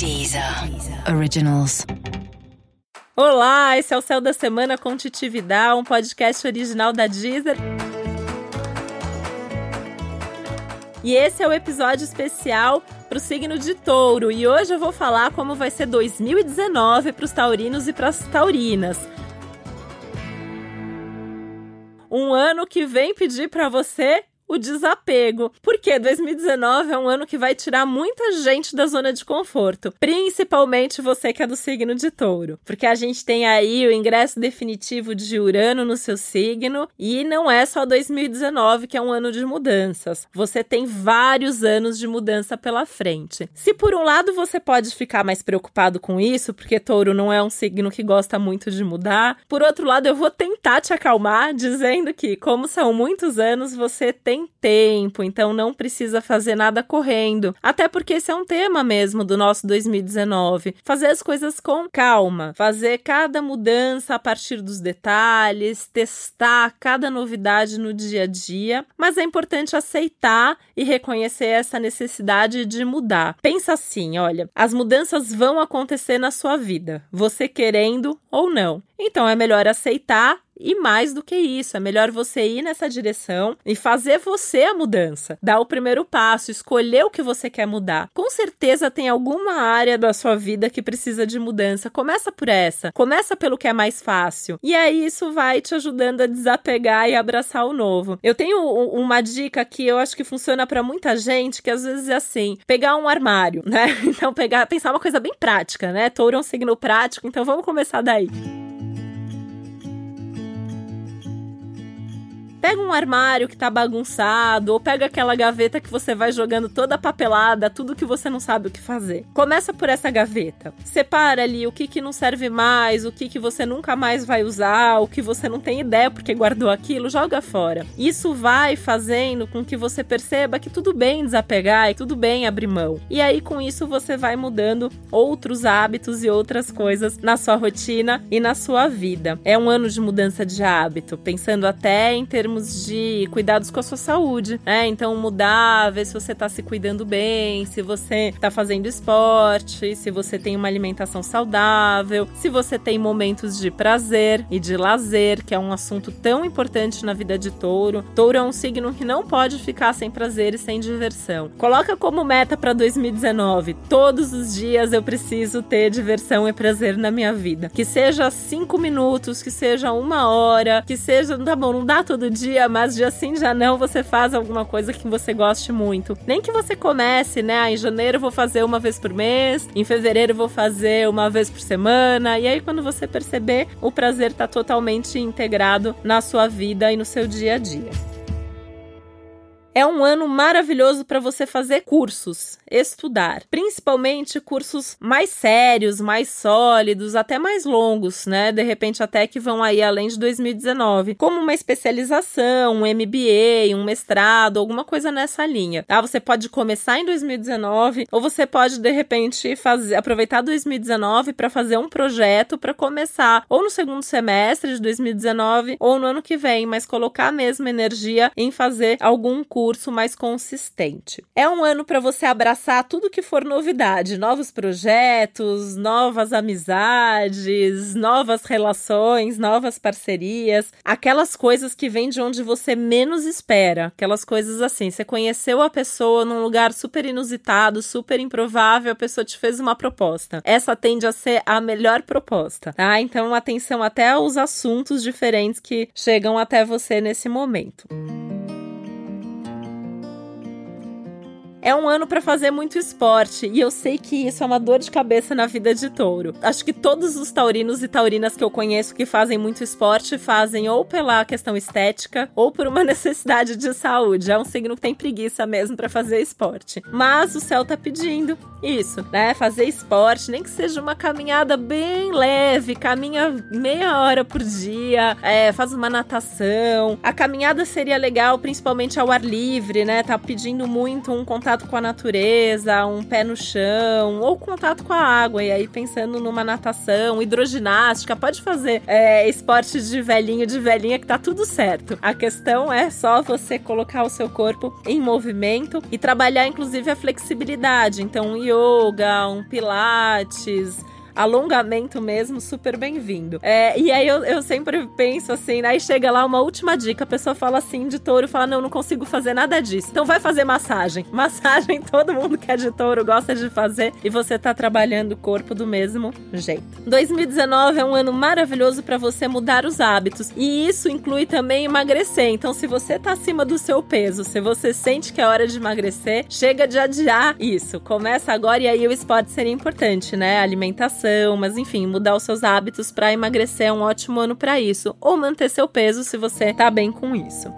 Deezer Originals. Olá, esse é o Céu da Semana com Titividade, um podcast original da Deezer. E esse é o episódio especial para o signo de Touro. E hoje eu vou falar como vai ser 2019 para os taurinos e para as taurinas. Um ano que vem pedir para você o desapego. Porque 2019 é um ano que vai tirar muita gente da zona de conforto, principalmente você que é do signo de Touro, porque a gente tem aí o ingresso definitivo de Urano no seu signo e não é só 2019 que é um ano de mudanças. Você tem vários anos de mudança pela frente. Se por um lado você pode ficar mais preocupado com isso, porque Touro não é um signo que gosta muito de mudar, por outro lado eu vou tentar te acalmar dizendo que como são muitos anos, você tem tem tempo, então não precisa fazer nada correndo. Até porque esse é um tema mesmo do nosso 2019. Fazer as coisas com calma, fazer cada mudança a partir dos detalhes, testar cada novidade no dia a dia, mas é importante aceitar e reconhecer essa necessidade de mudar. Pensa assim, olha, as mudanças vão acontecer na sua vida, você querendo ou não. Então é melhor aceitar e mais do que isso, é melhor você ir nessa direção e fazer você a mudança. Dar o primeiro passo, escolher o que você quer mudar. Com certeza tem alguma área da sua vida que precisa de mudança. Começa por essa. Começa pelo que é mais fácil. E aí isso vai te ajudando a desapegar e abraçar o novo. Eu tenho uma dica que eu acho que funciona para muita gente, que às vezes é assim, pegar um armário, né? Então pegar, pensar uma coisa bem prática, né? Touro é um signo prático, então vamos começar daí. Pega um armário que tá bagunçado, ou pega aquela gaveta que você vai jogando toda papelada, tudo que você não sabe o que fazer. Começa por essa gaveta. Separa ali o que, que não serve mais, o que, que você nunca mais vai usar, o que você não tem ideia porque guardou aquilo, joga fora. Isso vai fazendo com que você perceba que tudo bem desapegar e tudo bem abrir mão. E aí, com isso, você vai mudando outros hábitos e outras coisas na sua rotina e na sua vida. É um ano de mudança de hábito, pensando até em termos termos de cuidados com a sua saúde, né? Então mudar, ver se você tá se cuidando bem, se você tá fazendo esporte, se você tem uma alimentação saudável, se você tem momentos de prazer e de lazer, que é um assunto tão importante na vida de touro. Touro é um signo que não pode ficar sem prazer e sem diversão. Coloca como meta para 2019: todos os dias eu preciso ter diversão e prazer na minha vida. Que seja cinco minutos, que seja uma hora, que seja, tá bom, não dá todo dia dia, mas dia sim, já não, você faz alguma coisa que você goste muito. Nem que você comece, né? Ah, em janeiro eu vou fazer uma vez por mês, em fevereiro eu vou fazer uma vez por semana. E aí, quando você perceber, o prazer tá totalmente integrado na sua vida e no seu dia a dia. É um ano maravilhoso para você fazer cursos, estudar, principalmente cursos mais sérios, mais sólidos, até mais longos, né? De repente até que vão aí além de 2019, como uma especialização, um MBA, um mestrado, alguma coisa nessa linha. Tá? Você pode começar em 2019 ou você pode de repente fazer aproveitar 2019 para fazer um projeto para começar ou no segundo semestre de 2019 ou no ano que vem, mas colocar a mesma energia em fazer algum curso curso mais consistente. É um ano para você abraçar tudo que for novidade, novos projetos, novas amizades, novas relações, novas parcerias, aquelas coisas que vêm de onde você menos espera, aquelas coisas assim, você conheceu a pessoa num lugar super inusitado, super improvável, a pessoa te fez uma proposta. Essa tende a ser a melhor proposta, tá? Então atenção até aos assuntos diferentes que chegam até você nesse momento. É um ano para fazer muito esporte e eu sei que isso é uma dor de cabeça na vida de touro. Acho que todos os taurinos e taurinas que eu conheço que fazem muito esporte fazem ou pela questão estética ou por uma necessidade de saúde. É um signo que tem preguiça mesmo para fazer esporte. Mas o céu tá pedindo isso, né? Fazer esporte, nem que seja uma caminhada bem leve, caminha meia hora por dia, é, faz uma natação. A caminhada seria legal, principalmente ao ar livre, né? Tá pedindo muito um contato contato com a natureza, um pé no chão, ou contato com a água. E aí, pensando numa natação, hidroginástica, pode fazer é, esporte de velhinho, de velhinha, que tá tudo certo. A questão é só você colocar o seu corpo em movimento e trabalhar, inclusive, a flexibilidade. Então, um yoga, um pilates, alongamento mesmo, super bem-vindo. É, e aí eu, eu sempre penso assim, aí chega lá uma última dica, a pessoa fala assim de touro, fala, não, não consigo fazer nada disso. Então vai fazer massagem. Massagem todo mundo que é de touro gosta de fazer e você tá trabalhando o corpo do mesmo jeito. 2019 é um ano maravilhoso para você mudar os hábitos e isso inclui também emagrecer. Então se você tá acima do seu peso, se você sente que é hora de emagrecer, chega de adiar isso. Começa agora e aí o esporte seria importante, né? Alimentação mas enfim, mudar os seus hábitos para emagrecer é um ótimo ano para isso, ou manter seu peso se você tá bem com isso.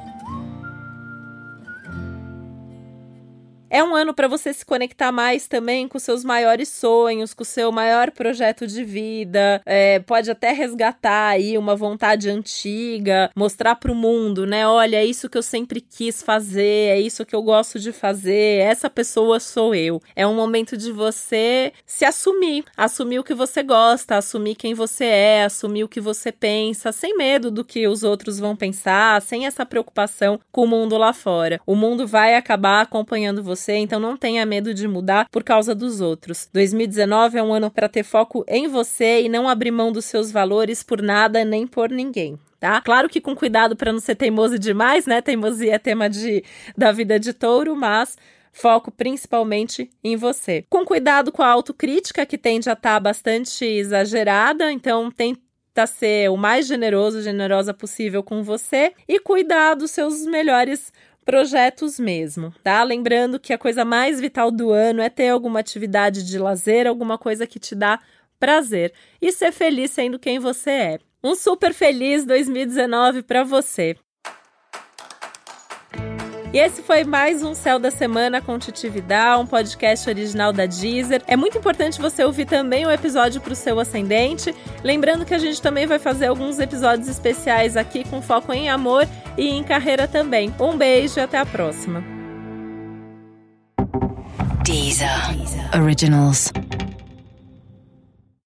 É um ano para você se conectar mais também com seus maiores sonhos, com seu maior projeto de vida. É, pode até resgatar aí uma vontade antiga, mostrar para o mundo, né? Olha, é isso que eu sempre quis fazer, é isso que eu gosto de fazer, essa pessoa sou eu. É um momento de você se assumir, assumir o que você gosta, assumir quem você é, assumir o que você pensa, sem medo do que os outros vão pensar, sem essa preocupação com o mundo lá fora. O mundo vai acabar acompanhando você você, então não tenha medo de mudar por causa dos outros. 2019 é um ano para ter foco em você e não abrir mão dos seus valores por nada nem por ninguém. Tá? Claro que com cuidado para não ser teimoso demais, né? Teimosia é tema de, da vida de touro, mas foco principalmente em você. Com cuidado com a autocrítica, que tende a estar tá bastante exagerada, então tenta ser o mais generoso, generosa possível com você e cuidar dos seus melhores projetos mesmo, tá? Lembrando que a coisa mais vital do ano é ter alguma atividade de lazer, alguma coisa que te dá prazer e ser feliz sendo quem você é. Um super feliz 2019 para você. E esse foi mais um Céu da Semana com Titividade, um podcast original da Deezer. É muito importante você ouvir também o episódio para o seu ascendente. Lembrando que a gente também vai fazer alguns episódios especiais aqui com foco em amor e em carreira também. Um beijo e até a próxima. Deezer. Deezer. Originals.